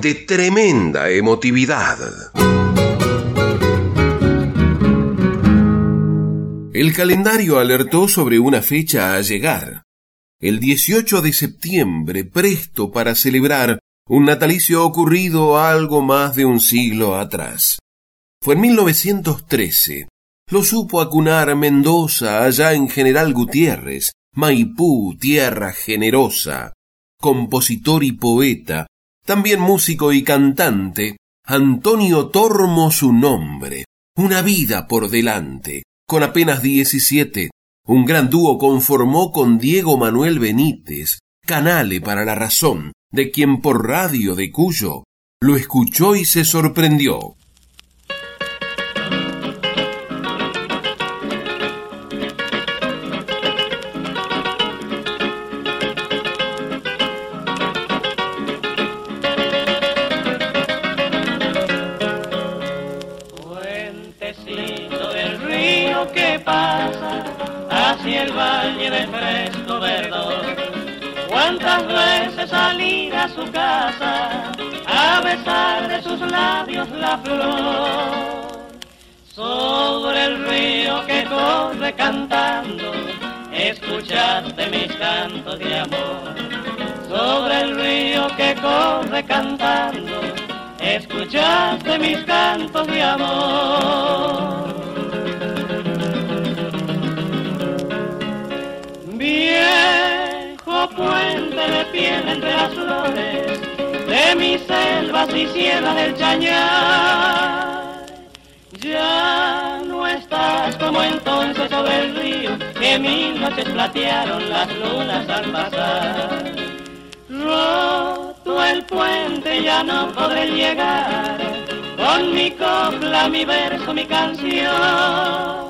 de tremenda emotividad. El calendario alertó sobre una fecha a llegar. El 18 de septiembre, presto para celebrar un natalicio ocurrido algo más de un siglo atrás. Fue en 1913. Lo supo acunar Mendoza allá en General Gutiérrez, Maipú, tierra generosa. Compositor y poeta, también músico y cantante, Antonio Tormo su nombre, una vida por delante. Con apenas diecisiete, un gran dúo conformó con Diego Manuel Benítez, canale para la razón, de quien por radio de Cuyo lo escuchó y se sorprendió. Cuántas veces salir a su casa a besar de sus labios la flor. Sobre el río que corre cantando, escuchaste mis cantos de amor. Sobre el río que corre cantando, escuchaste mis cantos de amor. Puente de piel entre las flores de mis selvas y sierras del Chañar. Ya no estás como entonces sobre el río que mil noches platearon las lunas al pasar. Roto el puente ya no podré llegar con mi copla, mi verso, mi canción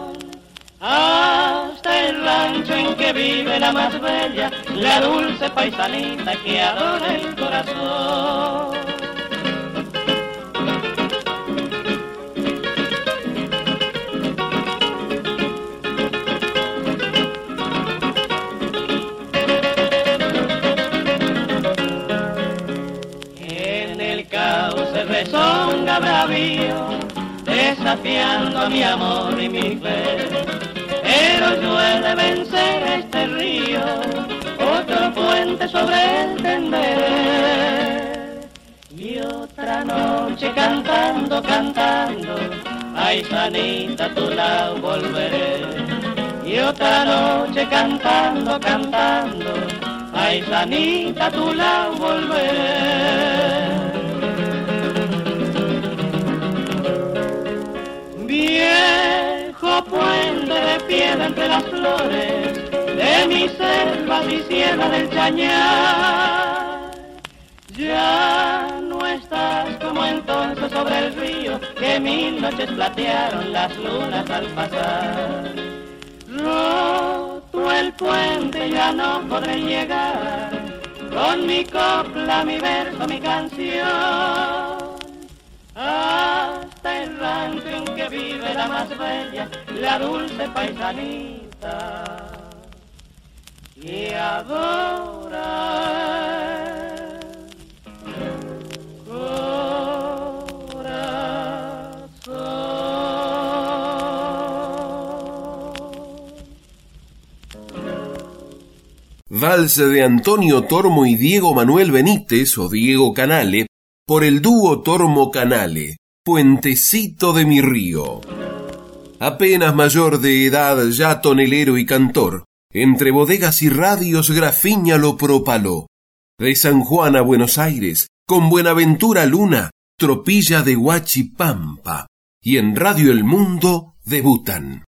hasta el rancho en que vive la más bella, la dulce paisanita que adora el corazón. En el caos se rezonga bravío, desafiando a mi amor y mi fe pero yo he de vencer este río, otro puente sobre el tender. Y otra noche cantando, cantando, ay sanita a tu lado volveré. Y otra noche cantando, cantando, ay sanita a tu lado volveré. Bien puente de piedra entre las flores de mis selvas y sierra del Chañar. Ya no estás como entonces sobre el río que mil noches platearon las lunas al pasar. Roto el puente ya no podré llegar con mi copla, mi verso, mi canción rancho en que vive la más bella, la dulce paisanita que adora. Valse de Antonio Tormo y Diego Manuel Benítez o Diego Canale por el dúo Tormo Canale, Puentecito de mi río. Apenas mayor de edad, ya tonelero y cantor, entre bodegas y radios Grafiña lo propaló. De San Juan a Buenos Aires, con Buenaventura Luna, Tropilla de Huachipampa, y en Radio El Mundo debutan.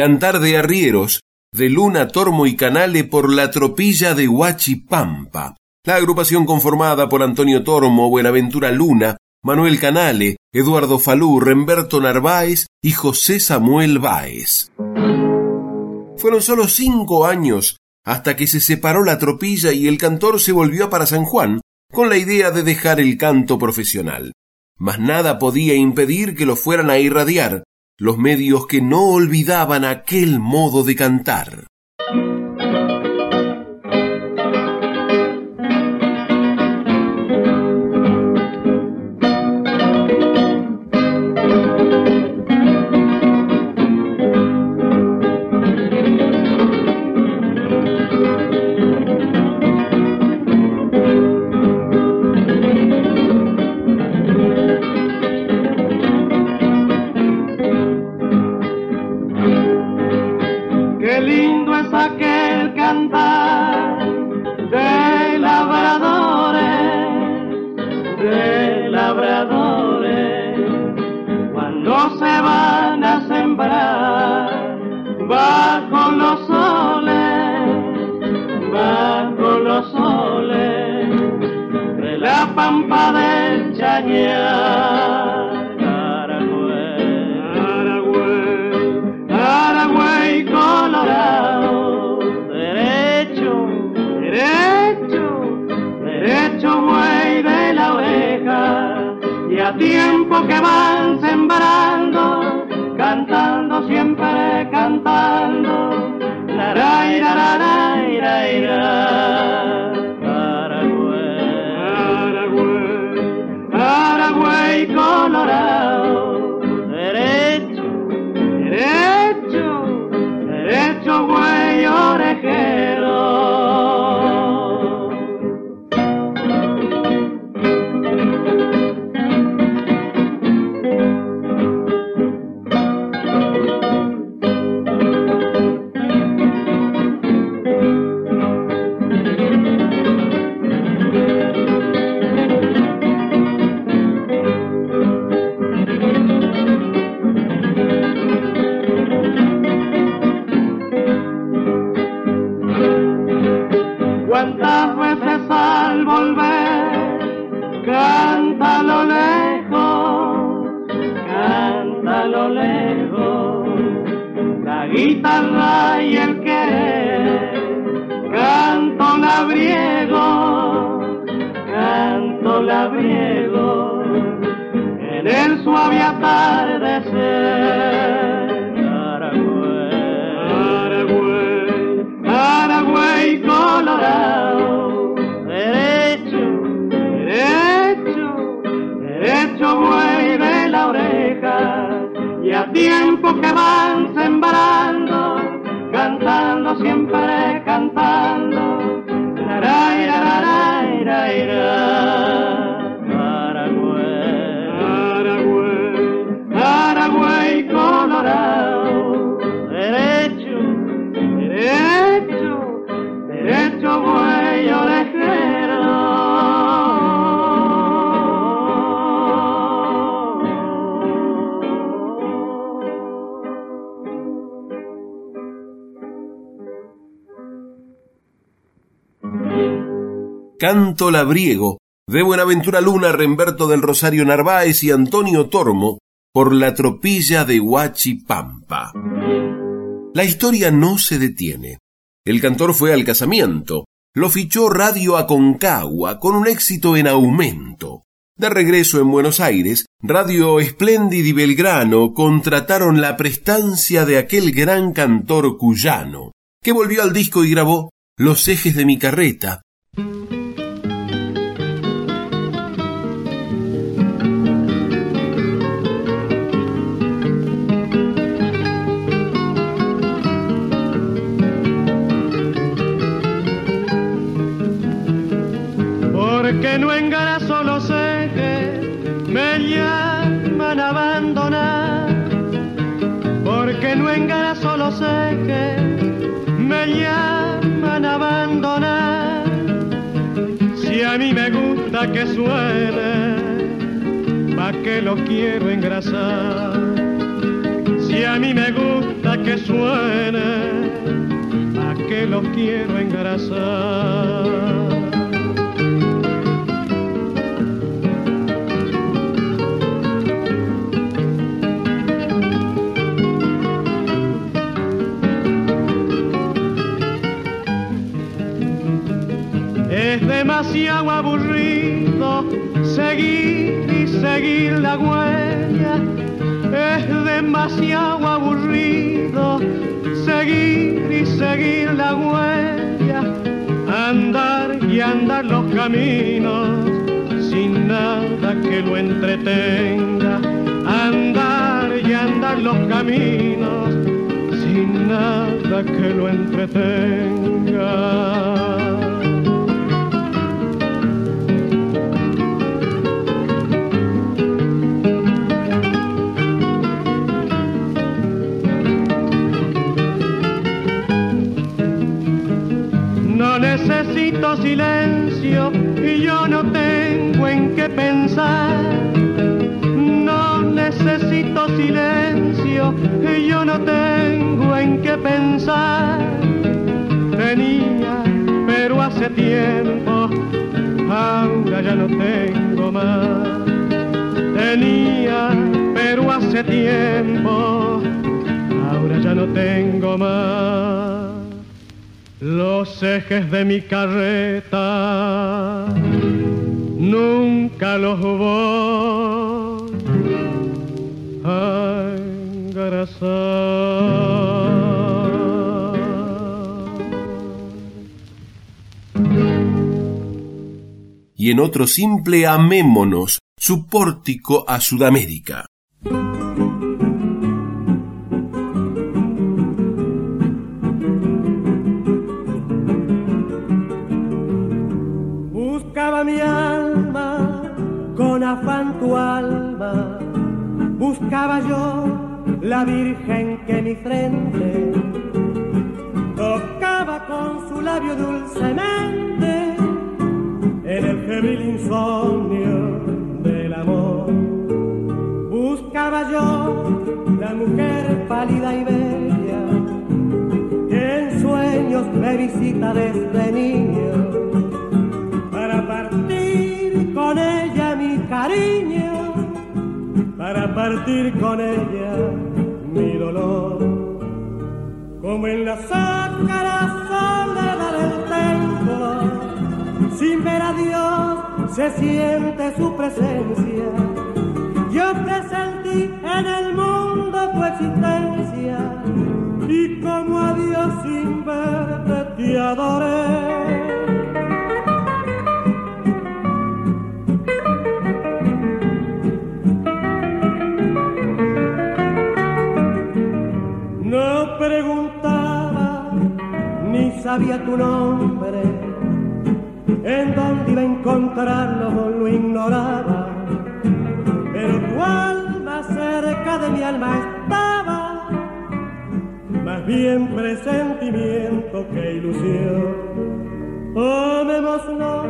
Cantar de arrieros, de Luna, Tormo y Canale por la tropilla de Huachipampa. La agrupación conformada por Antonio Tormo, Buenaventura Luna, Manuel Canale, Eduardo Falú, Remberto Narváez y José Samuel Báez. Fueron solo cinco años hasta que se separó la tropilla y el cantor se volvió para San Juan con la idea de dejar el canto profesional. Mas nada podía impedir que lo fueran a irradiar los medios que no olvidaban aquel modo de cantar. Pampa del Chañar. Aragüey, Aragüey, Colorado, derecho, derecho, derecho, güey de la oreja, y a tiempo que van sembrando, cantando siempre cantando, laray, laray, güey, güey de Canto Labriego, de Buenaventura Luna, Remberto del Rosario Narváez y Antonio Tormo, por la tropilla de Huachipampa. La historia no se detiene. El cantor fue al casamiento, lo fichó Radio Aconcagua con un éxito en aumento. De regreso en Buenos Aires, Radio Espléndid y Belgrano contrataron la prestancia de aquel gran cantor cuyano, que volvió al disco y grabó Los ejes de mi carreta, porque no engarazo los ejes, me llaman a abandonar. Porque no engarazo los ejes, me llaman a abandonar. Si a mí me gusta que suene, ¿pa' qué lo quiero engrasar? Si a mí me gusta que suene, ¿pa' qué lo quiero engrasar? Es demasiado aburrido seguir y seguir la huella. Es demasiado aburrido seguir y seguir la huella. Andar y andar los caminos sin nada que lo entretenga. Andar y andar los caminos sin nada que lo entretenga. Silencio y yo no tengo en qué pensar. No necesito silencio y yo no tengo en qué pensar. Tenía, pero hace tiempo, ahora ya no tengo más. Tenía, pero hace tiempo, ahora ya no tengo más. Los ejes de mi carreta nunca los voy a engrasar. y en otro simple amémonos, su pórtico a Sudamérica. Mi alma con afán tu alma, buscaba yo la virgen que mi frente tocaba con su labio dulcemente en el febril insomnio del amor. Buscaba yo la mujer pálida y bella que en sueños me visita desde niño cariño, para partir con ella mi dolor. Como en la sacra soledad del templo, sin ver a Dios se siente su presencia. Yo presentí en el mundo tu existencia y como a Dios sin verte te adoré. Sabía tu nombre, en dónde iba a encontrarlo lo ignoraba, pero tu alma cerca de mi alma estaba, más bien presentimiento que ilusión. Amémonos,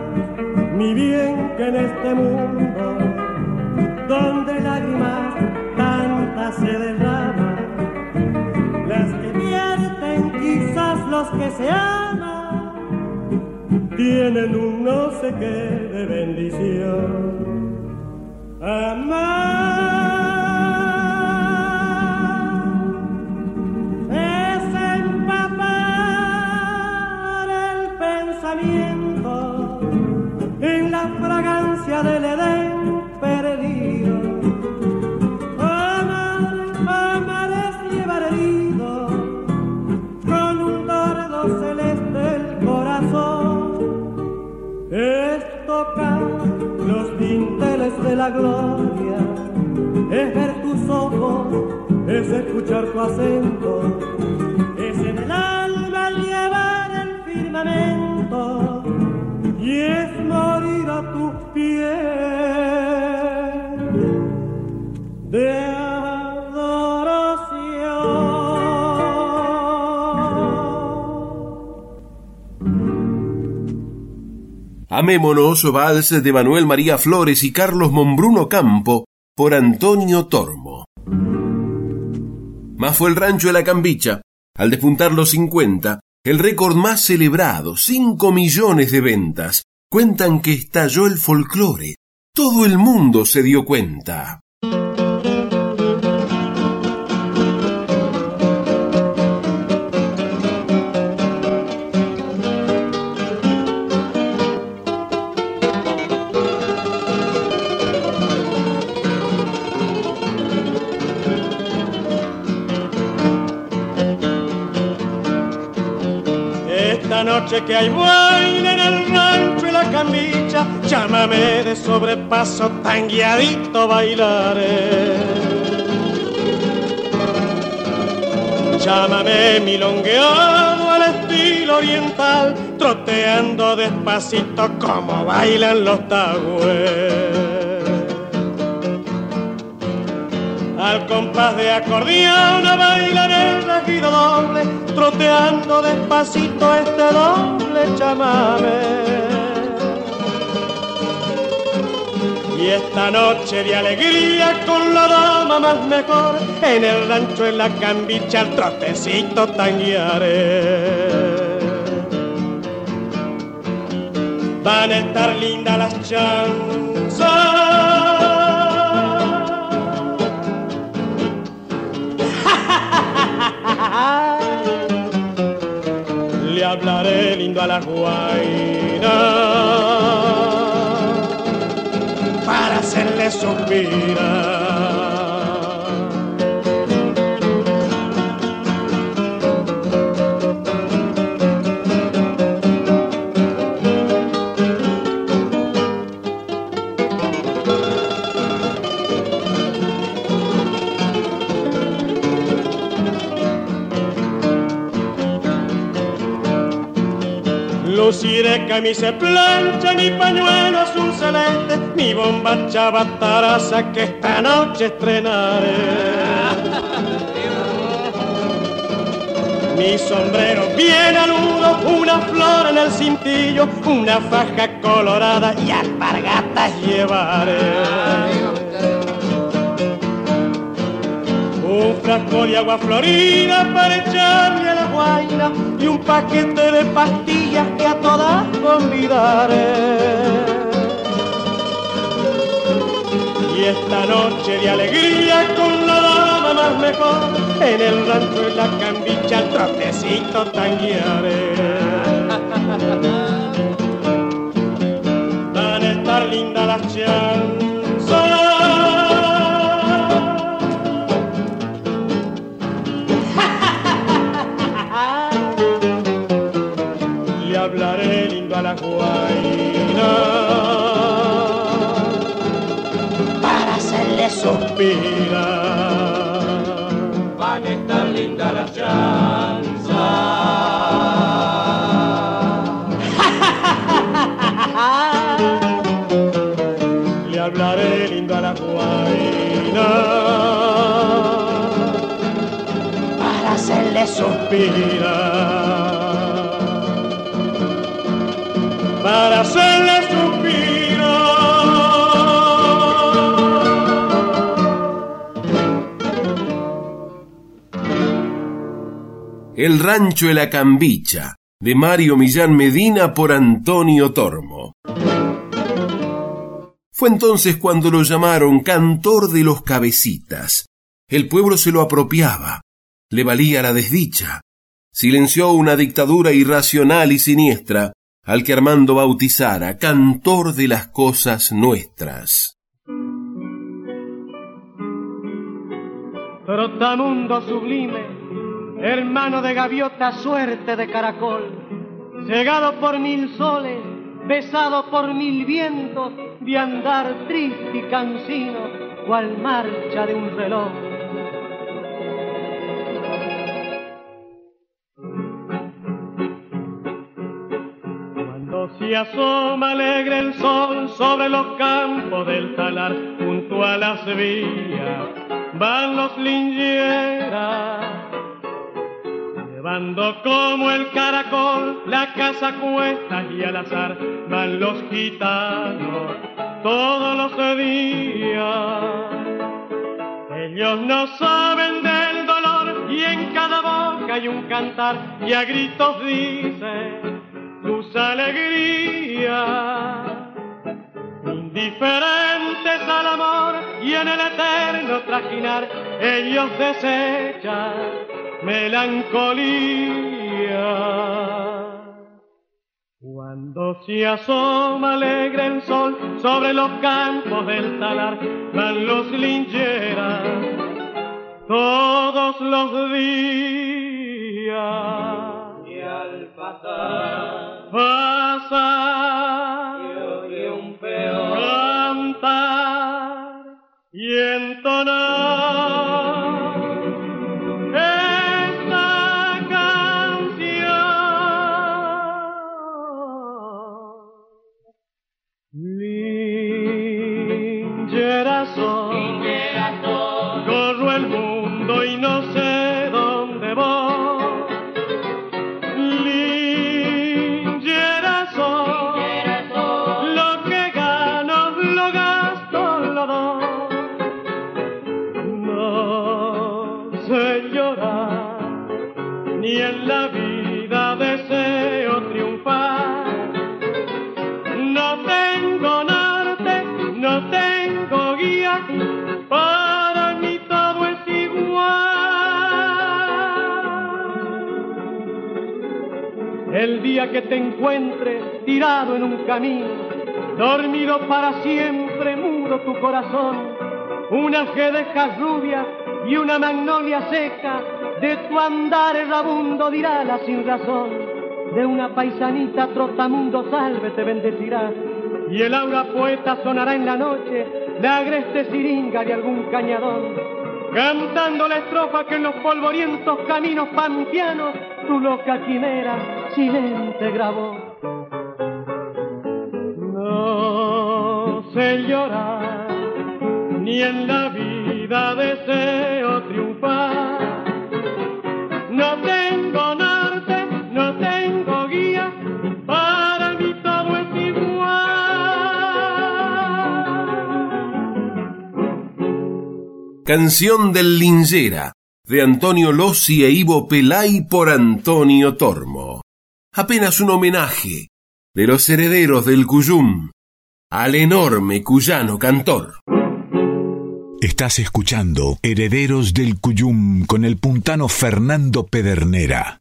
mi bien, que en este mundo, donde lágrimas tantas se derraman, los que se aman, tienen un no sé qué de bendición. Amar Amémonos, vals de Manuel María Flores y Carlos Monbruno Campo por Antonio Tormo. Más fue el rancho de la Cambicha. Al despuntar los 50, el récord más celebrado, 5 millones de ventas. Cuentan que estalló el folclore. Todo el mundo se dio cuenta. Que hay baile en el rancho y la cambicha, llámame de sobrepaso, tan guiadito bailaré. Llámame milongueado al estilo oriental, troteando despacito como bailan los tagües. Al compás de acordeón a bailar el regido doble, troteando despacito este doble chamame. Y esta noche de alegría con la dama más mejor, en el rancho en la cambicha el trotecito tanguearé. Van a estar lindas las chanzas. Le hablaré lindo a la guaina para hacerle suspirar. Luciré camisa plancha, mi pañuelo azul celeste, mi bomba chavataraza que esta noche estrenaré. Mi sombrero bien aludo, una flor en el cintillo, una faja colorada y alpargatas llevaré. Un frasco de agua florida para echarle a la guaina y un paquete de pastillas que a todas convidaré. Y esta noche de alegría con la dama más mejor, en el rancho en la cambicha el trotecito tanguearé. Van a estar lindas las chanzas. Suspirar. Van a estar lindas las chanzas. Le hablaré lindo a la guaina para hacerle suspirar. Para hacerle El rancho de la Cambicha. de Mario Millán Medina por Antonio Tormo. Fue entonces cuando lo llamaron cantor de los cabecitas. El pueblo se lo apropiaba, le valía la desdicha. Silenció una dictadura irracional y siniestra al que Armando bautizara cantor de las cosas nuestras. Trotamundo sublime, hermano de gaviota, suerte de caracol, cegado por mil soles, besado por mil vientos, de andar triste y cansino, cual marcha de un reloj. Cuando se asoma alegre el sol sobre los campos del talar, junto a las vías, van los lingeras Llevando como el caracol la casa cuesta y al azar van los gitanos todos los días. Ellos no saben del dolor y en cada boca hay un cantar y a gritos dicen sus alegrías. Indiferentes al amor y en el eterno trajinar, ellos desechan melancolía. Cuando se asoma alegre el sol sobre los campos del talar, van los lincheras todos los días. Y al pasar, pasar, un peor cantar y entonar. En la vida deseo triunfar. No tengo norte, no tengo guía, para mí todo es igual. El día que te encuentre tirado en un camino, dormido para siempre, mudo tu corazón, una jedeja rubia y una magnolia seca, de tu andar errabundo dirá la sin razón, de una paisanita trotamundo salve te bendecirá, y el aura poeta sonará en la noche, la agreste siringa de algún cañadón, cantando la estrofa que en los polvorientos caminos pampianos tu loca quimera silente grabó. No sé llorar, ni en la vida deseo triunfar. Canción del Lingera, de Antonio Lossi e Ivo Pelay por Antonio Tormo. Apenas un homenaje de los herederos del Cuyum al enorme cuyano cantor. Estás escuchando Herederos del Cuyum con el puntano Fernando Pedernera.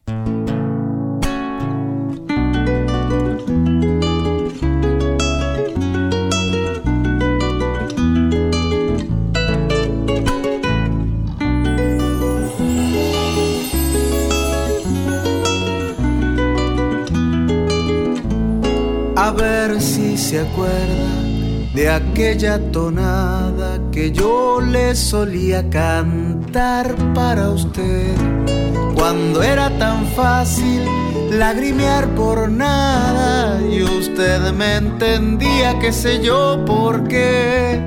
Ver si se acuerda de aquella tonada que yo le solía cantar para usted. Cuando era tan fácil lagrimear por nada y usted me entendía, qué sé yo por qué.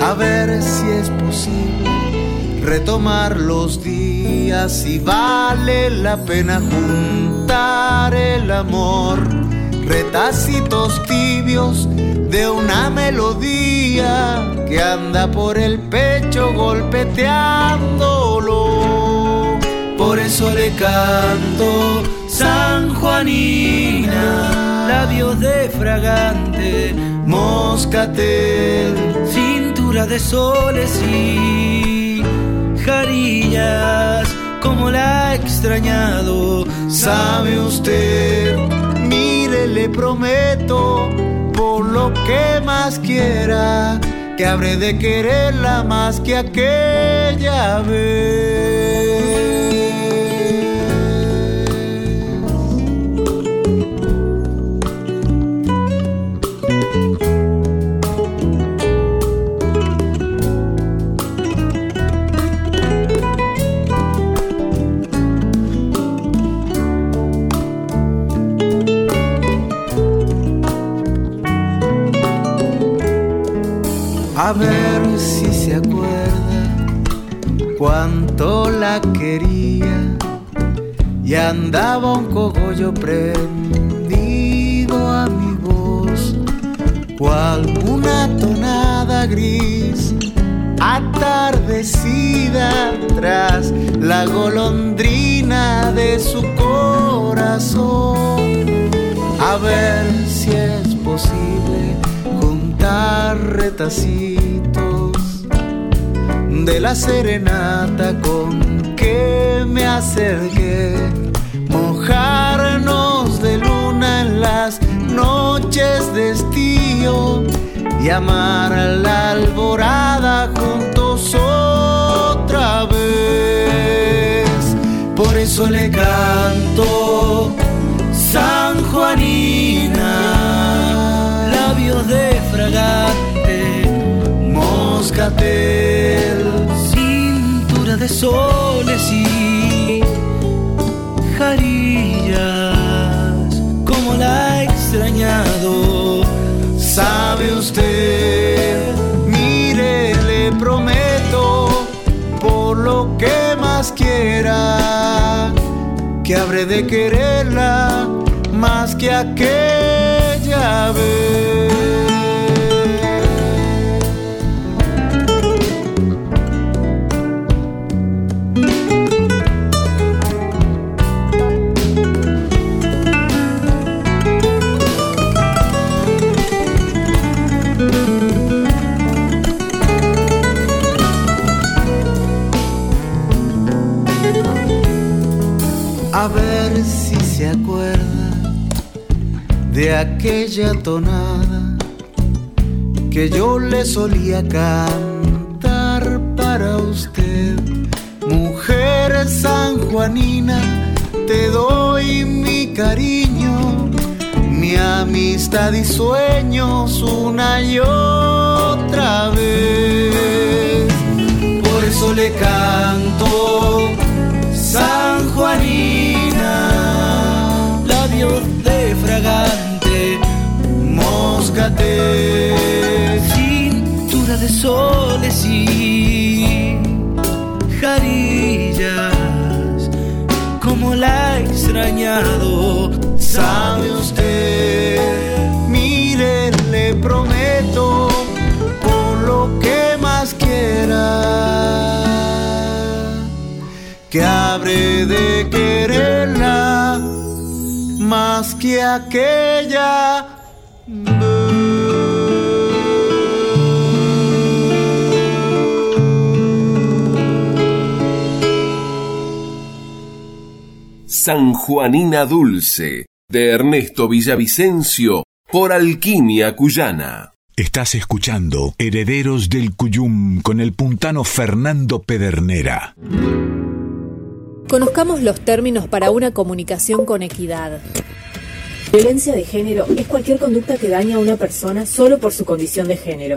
A ver si es posible retomar los días y vale la pena juntar el amor retacitos tibios de una melodía que anda por el pecho golpeteándolo. Por eso le canto San Juanina, labios de fragante, moscatel, cintura de soles y jarillas, como la he extrañado, sabe usted, le prometo, por lo que más quiera, que habré de quererla más que aquella vez. A ver si se acuerda cuánto la quería y andaba un cogollo prendido a mi voz, cual una tonada gris atardecida tras la golondrina de su corazón. A ver si es posible retacitos de la serenata con que me acerqué, mojarnos de luna en las noches de estío y amar a la alborada juntos otra vez. Por eso le canto San Juanina, de fragante, moscatel, cintura de soles y jarillas, como la he extrañado, sabe usted, mire, le prometo, por lo que más quiera, que habré de quererla más que aquella vez. Aquella tonada que yo le solía cantar para usted. Mujer sanjuanina, te doy mi cariño, mi amistad y sueños una y otra vez. Por eso le canto San Juanina, labios cintura de soles y jarillas, como la he extrañado, sabe usted, mire, le prometo, por lo que más quiera que habré de quererla más que aquella San Juanina Dulce, de Ernesto Villavicencio, por Alquimia Cuyana. Estás escuchando Herederos del Cuyum con el puntano Fernando Pedernera. Conozcamos los términos para una comunicación con equidad. Violencia de género es cualquier conducta que daña a una persona solo por su condición de género.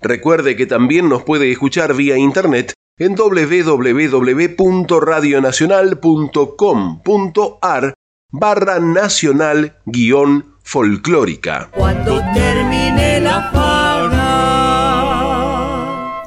Recuerde que también nos puede escuchar vía internet en www.radionacional.com.ar barra nacional guion folclórica. Cuando termine la fauna.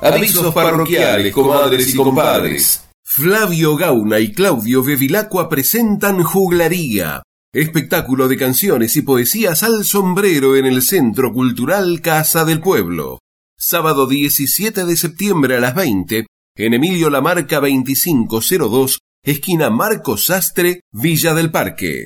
Avisos parroquiales, comadres y compadres. Flavio Gauna y Claudio Bevilacqua presentan Juglaría, espectáculo de canciones y poesías al sombrero en el Centro Cultural Casa del Pueblo. Sábado 17 de septiembre a las 20, en Emilio Lamarca 2502, esquina Marcos Sastre, Villa del Parque.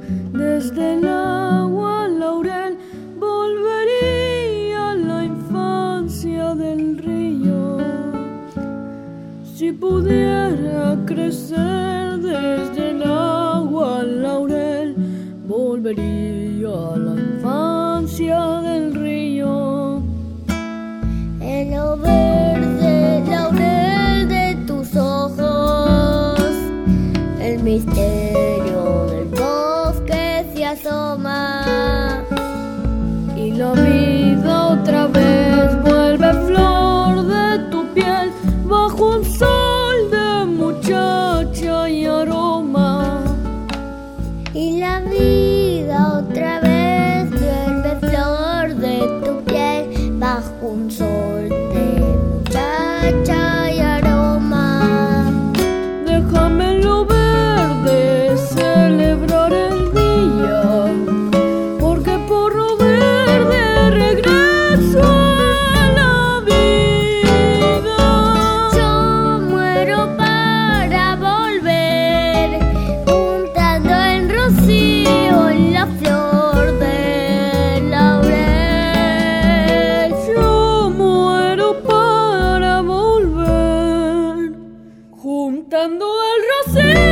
al olvido.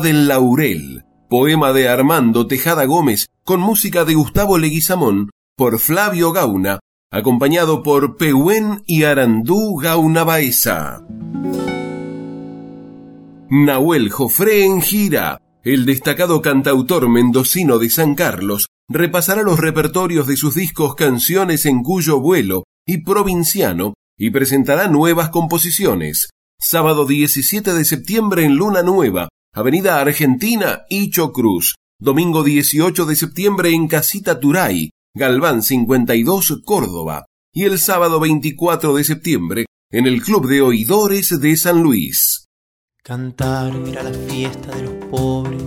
Del Laurel, poema de Armando Tejada Gómez, con música de Gustavo Leguizamón, por Flavio Gauna, acompañado por Pehuen y Arandú Gauna Baeza. Nahuel Jofré en gira, el destacado cantautor mendocino de San Carlos, repasará los repertorios de sus discos Canciones en cuyo vuelo y Provinciano y presentará nuevas composiciones. Sábado 17 de septiembre en Luna Nueva, Avenida Argentina, Icho Cruz. Domingo 18 de septiembre en Casita Turay, Galván 52, Córdoba. Y el sábado 24 de septiembre en el Club de Oidores de San Luis. Cantar era la fiesta de los pobres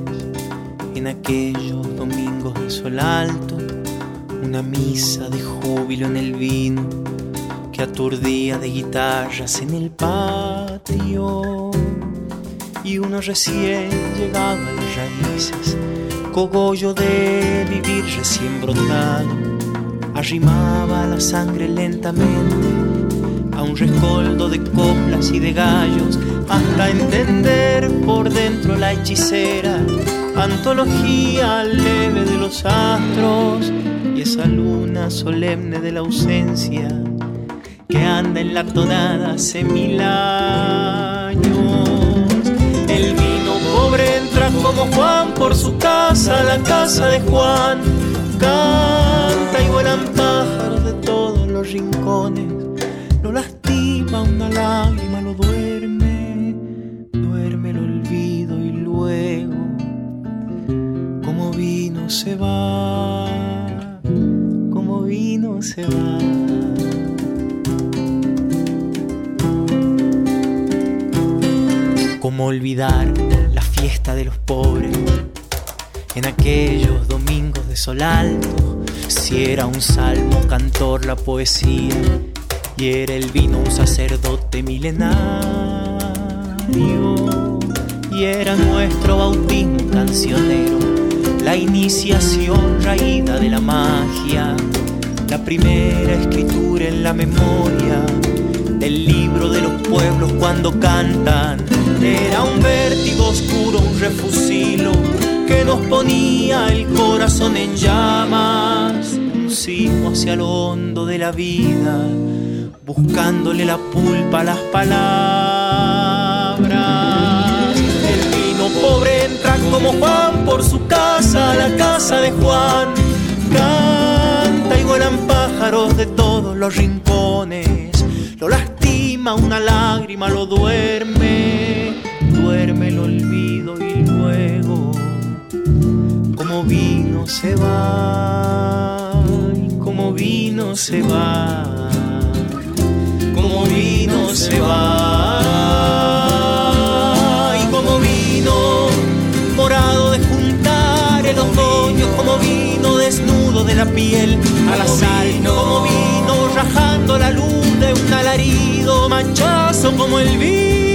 en aquellos domingos de sol alto, una misa de júbilo en el vino que aturdía de guitarras en el patio. Y uno recién llegado a las raíces, cogollo de vivir recién brotado, arrimaba la sangre lentamente a un rescoldo de coplas y de gallos hasta entender por dentro la hechicera antología leve de los astros y esa luna solemne de la ausencia que anda en la tonada hace pobre entra como Juan por su casa, la casa de Juan, canta y vuelan pájaros de todos los rincones lo lastima una lágrima, lo duerme, duerme el olvido y luego, como vino se va, como vino se va. Como olvidar de los pobres. En aquellos domingos de sol alto, si era un salmo cantor la poesía y era el vino un sacerdote milenario y era nuestro bautismo cancionero, la iniciación raída de la magia, la primera escritura en la memoria del libro de los pueblos cuando cantan. Era un vértigo oscuro, un refusilo que nos ponía el corazón en llamas, un sismo hacia lo hondo de la vida buscándole la pulpa a las palabras. El vino pobre entra como Juan por su casa, la casa de Juan. Canta y vuelan pájaros de todos los rincones. Lo una lágrima, lo duerme, duerme el olvido y luego, como vino se va, y como vino se va como vino se va y como vino morado de juntar el otoño como vino desnudo de la piel al azar como vino rajando la luz un alarido manchazo como el vino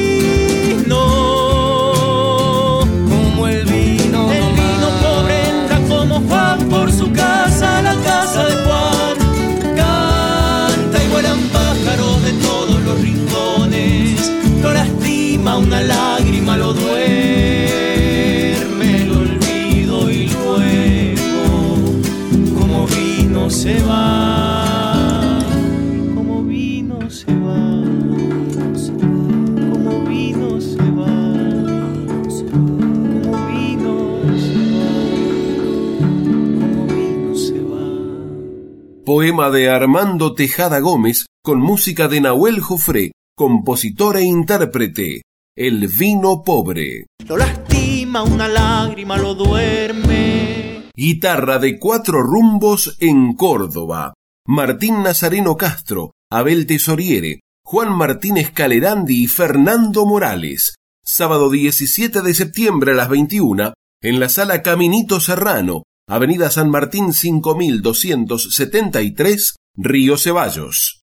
Poema de Armando Tejada Gómez con música de Nahuel Jofré, compositor e intérprete, El vino pobre. Lo lastima una lágrima, lo duerme. Guitarra de cuatro rumbos en Córdoba. Martín Nazareno Castro, Abel Tesoriere, Juan Martínez Calerandi y Fernando Morales. Sábado 17 de septiembre a las 21 en la sala Caminito Serrano, Avenida San Martín 5273, Río Ceballos.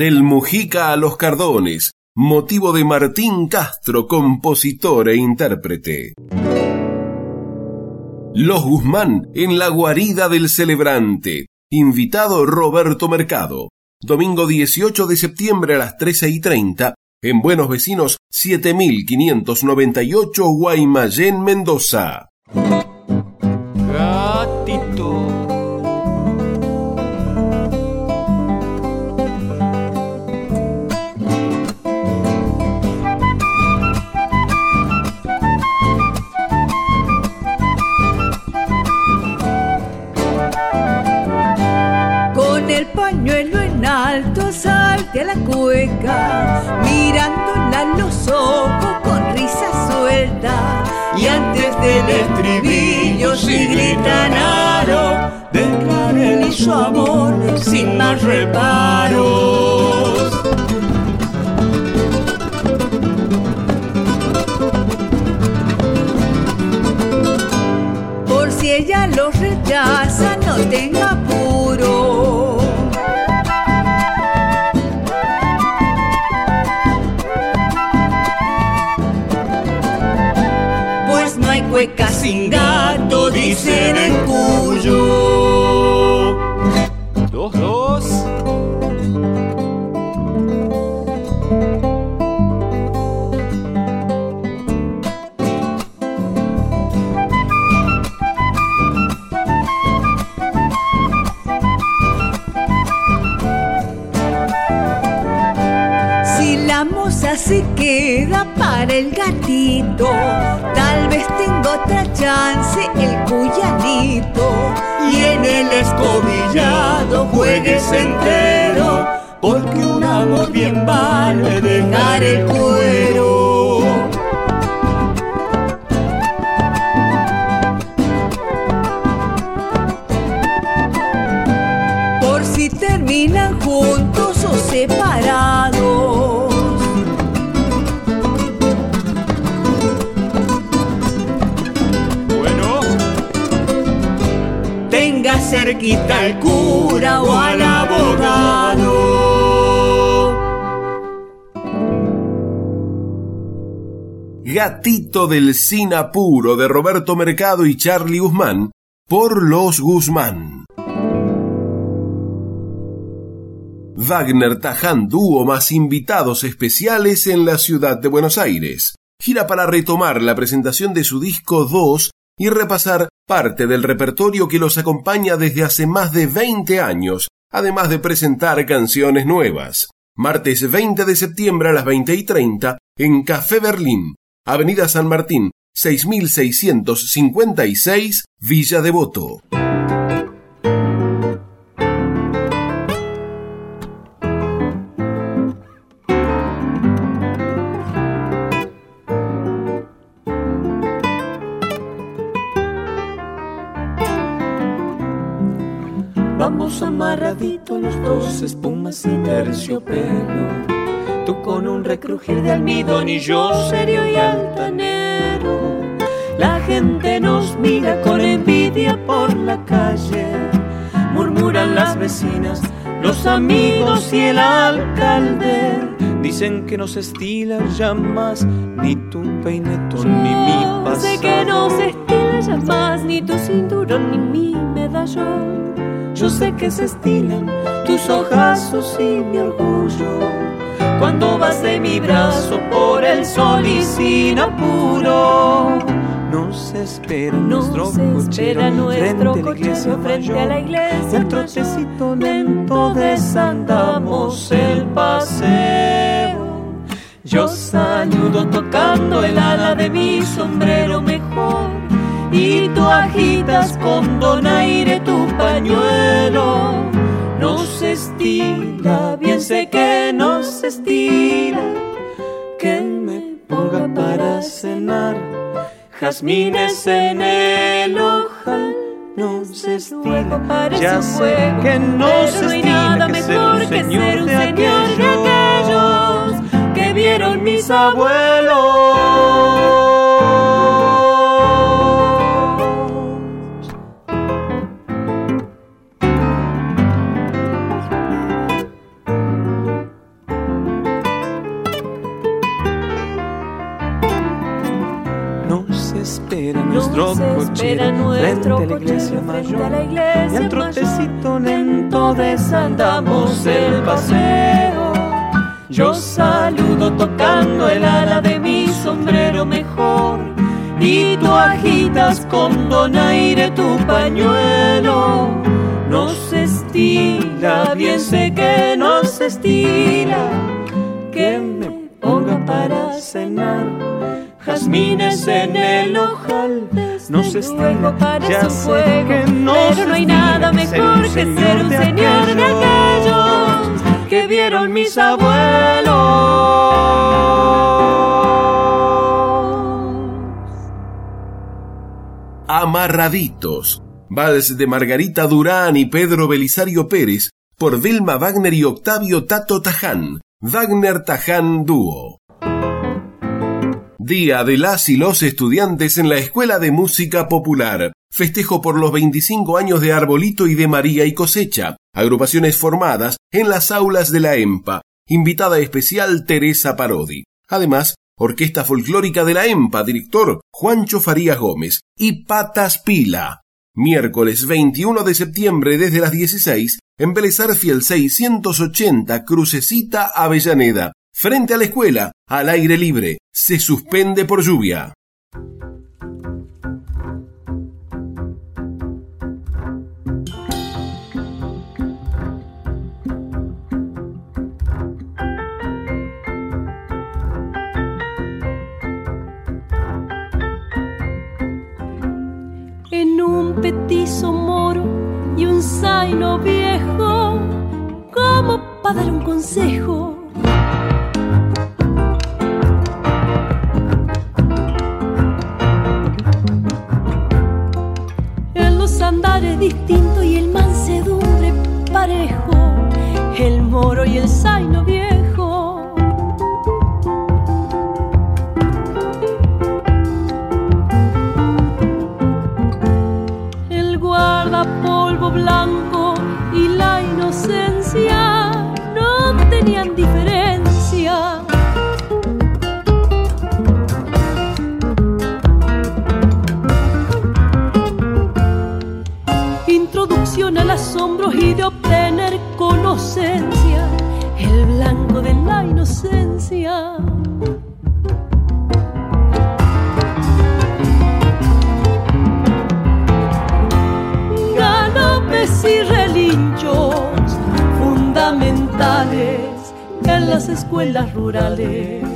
Del Mujica a los Cardones, motivo de Martín Castro, compositor e intérprete. Los Guzmán en la guarida del celebrante. Invitado Roberto Mercado. Domingo 18 de septiembre a las 13 y 30 en Buenos Vecinos 7598 Guaymallén, Mendoza. De la cueca, mirándola a los ojos con risa suelta. Y antes del estribillo, si gritan aro, declaren su amor sin más reparos. Por si ella los rechaza, no tenga apuro dicen en Cuyo. Dos, dos. se queda para el gatito. Tal vez tenga otra chance cuyanito. Y en el escobillado juegues entero. Porque un amor bien vale dejar el cuero. Cerquita al cura o al abogado. Gatito del Sin Apuro de Roberto Mercado y Charlie Guzmán por Los Guzmán. Wagner Taján dúo más invitados especiales en la ciudad de Buenos Aires. Gira para retomar la presentación de su disco 2 y repasar parte del repertorio que los acompaña desde hace más de 20 años, además de presentar canciones nuevas. Martes 20 de septiembre a las 20 y 30 en Café Berlín, Avenida San Martín, 6656, Villa Devoto. Amarraditos los dos, espumas y terciopelo. Tú con un recrujir de almidón y yo serio y altanero. La gente nos mira con envidia por la calle. Murmuran las vecinas, los amigos y el alcalde. Dicen que nos estila ya más ni tu peinetón ni mi pasado. sé que no se estila ya más ni tu cinturón ni mi medallón. Yo sé que se estilan tus ojazos y mi orgullo. Cuando vas de mi brazo por el sol y sin apuro. No se espera nuestro espera cochero nuestro frente a la iglesia cochero frente a la iglesia El trotecito lento desandamos el paseo. Yo saludo tocando el ala de mi sombrero mejor y tú agitas con donaire tu pañuelo. No se estila, bien sé que no se estila, que me ponga para cenar jazmines en el ojal. No se estila, parece ya sé juego, que no se no estila nada que ser mejor un que ser señor un de señor de aquellos que vieron mis abuelos. Frente a la iglesia mayor. y al trotecito lento desandamos el paseo. Yo saludo tocando el ala de mi sombrero mejor. Y tú agitas con donaire tu pañuelo. No se estila, bien sé que no se estila. Que me ponga para cenar jazmines en el ojal. No se estila, ya un sé juego, que no pero se no hay nada mejor que ser un señor de aquellos que vieron mis abuelos. Amarraditos. Vals de Margarita Durán y Pedro Belisario Pérez por Vilma Wagner y Octavio Tato Taján. Wagner Taján Dúo. Día de las y los estudiantes en la Escuela de Música Popular. Festejo por los 25 años de Arbolito y de María y Cosecha. Agrupaciones formadas en las aulas de la EMPA. Invitada especial Teresa Parodi. Además, Orquesta Folclórica de la EMPA, director Juancho Farías Gómez. Y Patas Pila. Miércoles 21 de septiembre desde las 16 en Fiel 680 Crucecita Avellaneda. Frente a la escuela, al aire libre se suspende por lluvia. En un petizo moro y un zaino viejo, como para dar un consejo andares distintos y el mansedumbre parejo, el moro y el zaino viejo. El guardapolvo blanco Al asombro y de obtener conocencia, el blanco de la inocencia. Galopes y relinchos fundamentales en las escuelas rurales.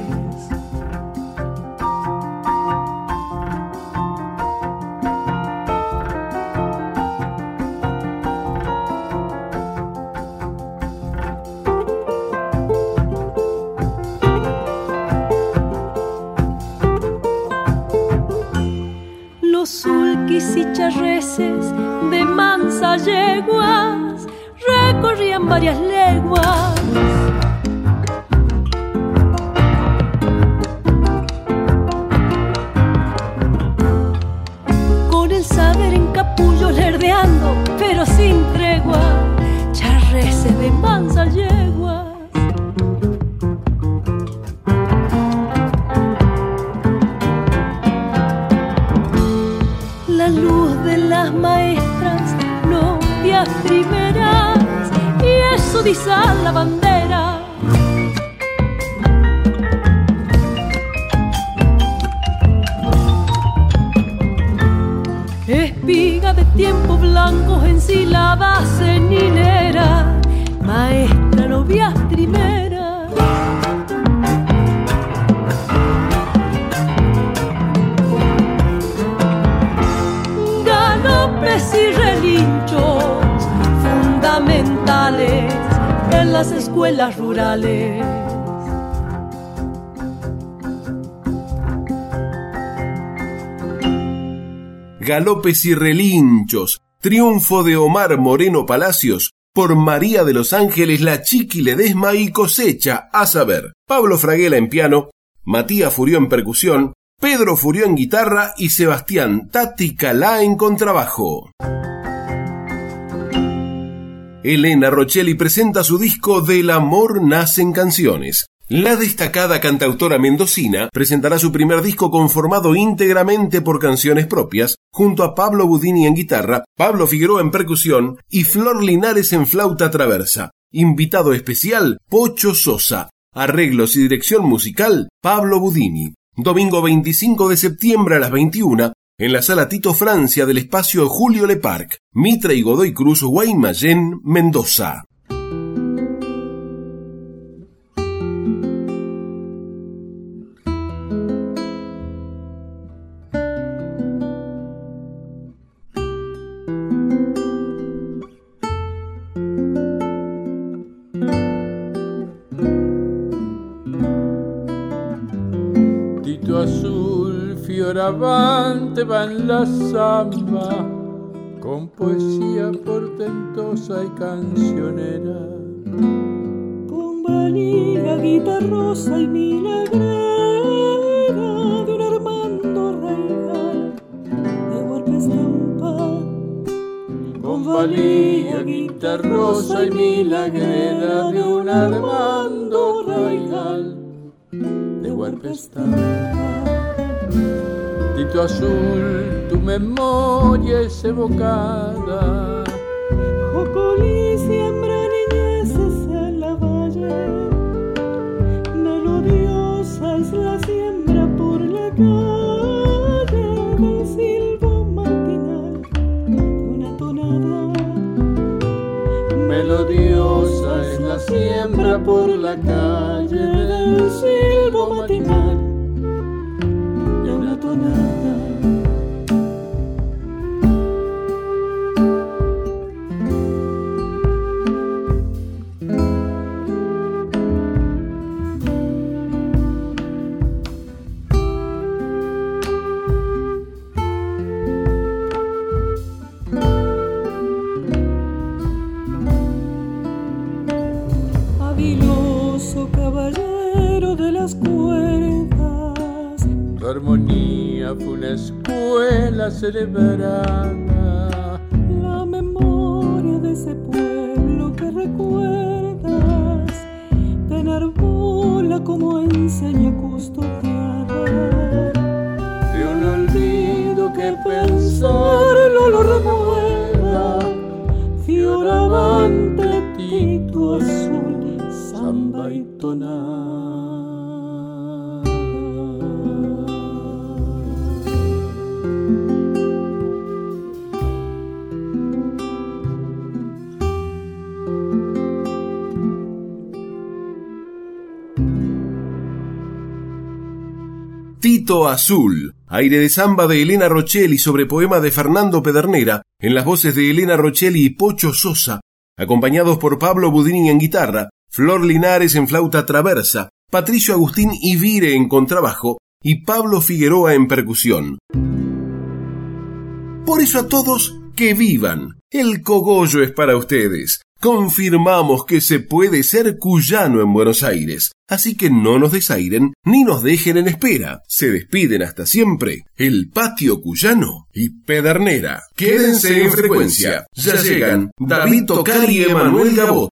Sulquis y de mansa yeguas recorrían varias leguas. Y relinchos, triunfo de Omar Moreno Palacios por María de los Ángeles, la Chiqui Ledesma y cosecha, a saber, Pablo Fraguela en piano, Matías Furió en percusión, Pedro Furió en guitarra y Sebastián Tati Calá en contrabajo. Elena Rochelli presenta su disco Del amor nacen canciones. La destacada cantautora mendocina presentará su primer disco conformado íntegramente por canciones propias, junto a Pablo Budini en guitarra, Pablo Figueroa en percusión y Flor Linares en flauta traversa. Invitado especial, Pocho Sosa. Arreglos y dirección musical, Pablo Budini. Domingo 25 de septiembre a las 21, en la sala Tito Francia del espacio Julio Le Parc, Mitre y Godoy Cruz, Guaymallén, Mendoza. Fioravante va en la samba, con poesía portentosa y cancionera. Con valía, guitarrosa y milagrera de un Armando Raigal de golpe estampa. Con valía, guitarrosa y milagrera de un Armando Raigal de Huerpe Tito azul, tu memoria es evocada. Jocolí siembra niñeces en la valle, melodiosa es la siembra por la calle del silbo matinal de una tonada. Melodiosa es la siembra por la calle del silbo matinal escuela celebrada. Azul, aire de samba de Elena Rochelli sobre poema de Fernando Pedernera, en las voces de Elena Rochelli y Pocho Sosa, acompañados por Pablo Budini en guitarra, Flor Linares en flauta traversa, Patricio Agustín Ivire en contrabajo y Pablo Figueroa en percusión. Por eso a todos, que vivan. El cogollo es para ustedes. Confirmamos que se puede ser cuyano en Buenos Aires, así que no nos desairen ni nos dejen en espera. Se despiden hasta siempre el patio cuyano y Pedernera. Quédense en frecuencia. Ya llegan David Tocar y Emanuel Gabot.